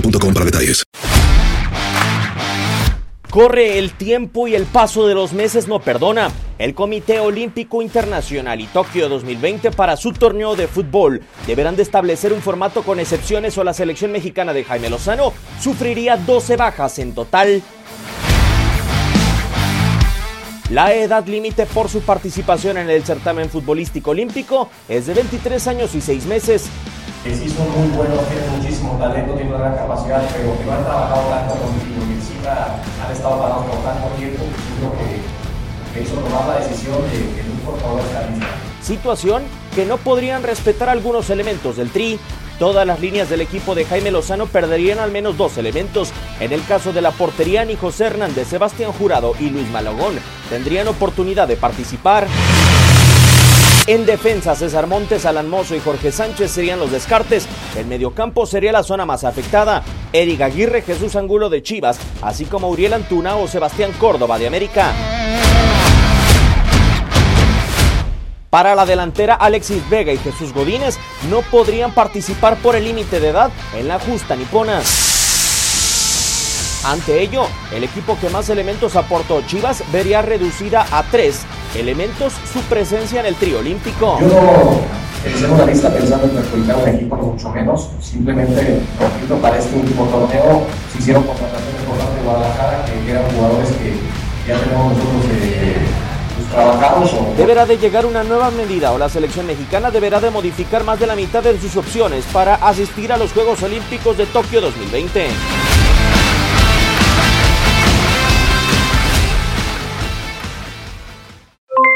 para detalles. Corre el tiempo y el paso de los meses no perdona. El Comité Olímpico Internacional y Tokio 2020 para su torneo de fútbol deberán de establecer un formato con excepciones o la selección mexicana de Jaime Lozano sufriría 12 bajas en total. La edad límite por su participación en el certamen futbolístico olímpico es de 23 años y 6 meses. Que sí son muy buenos, tienen muchísimo talento, tienen una gran capacidad, pero que no han trabajado tanto con y encima han estado parados por tanto tiempo, es lo que, que hizo tomar la decisión de que no incorporó esta lista. Situación que no podrían respetar algunos elementos del Tri. Todas las líneas del equipo de Jaime Lozano perderían al menos dos elementos. En el caso de la portería, ni José Hernández, Sebastián Jurado y Luis Malagón tendrían oportunidad de participar. En defensa, César Montes, Alan Mozo y Jorge Sánchez serían los descartes. El mediocampo sería la zona más afectada. Eric Aguirre, Jesús Angulo de Chivas, así como Uriel Antuna o Sebastián Córdoba de América. Para la delantera, Alexis Vega y Jesús Godínez no podrían participar por el límite de edad en la justa nipona. Ante ello, el equipo que más elementos aportó Chivas vería reducida a tres elementos su presencia en el trío olímpico. Yo no realicé una lista pensando en perjudicar un equipo, mucho menos. Simplemente, repito, para este último torneo se hicieron contrataciones por parte de Guadalajara, que eran jugadores que ya tenemos nosotros eh, pues. Deberá de llegar una nueva medida o la selección mexicana deberá de modificar más de la mitad de sus opciones para asistir a los Juegos Olímpicos de Tokio 2020.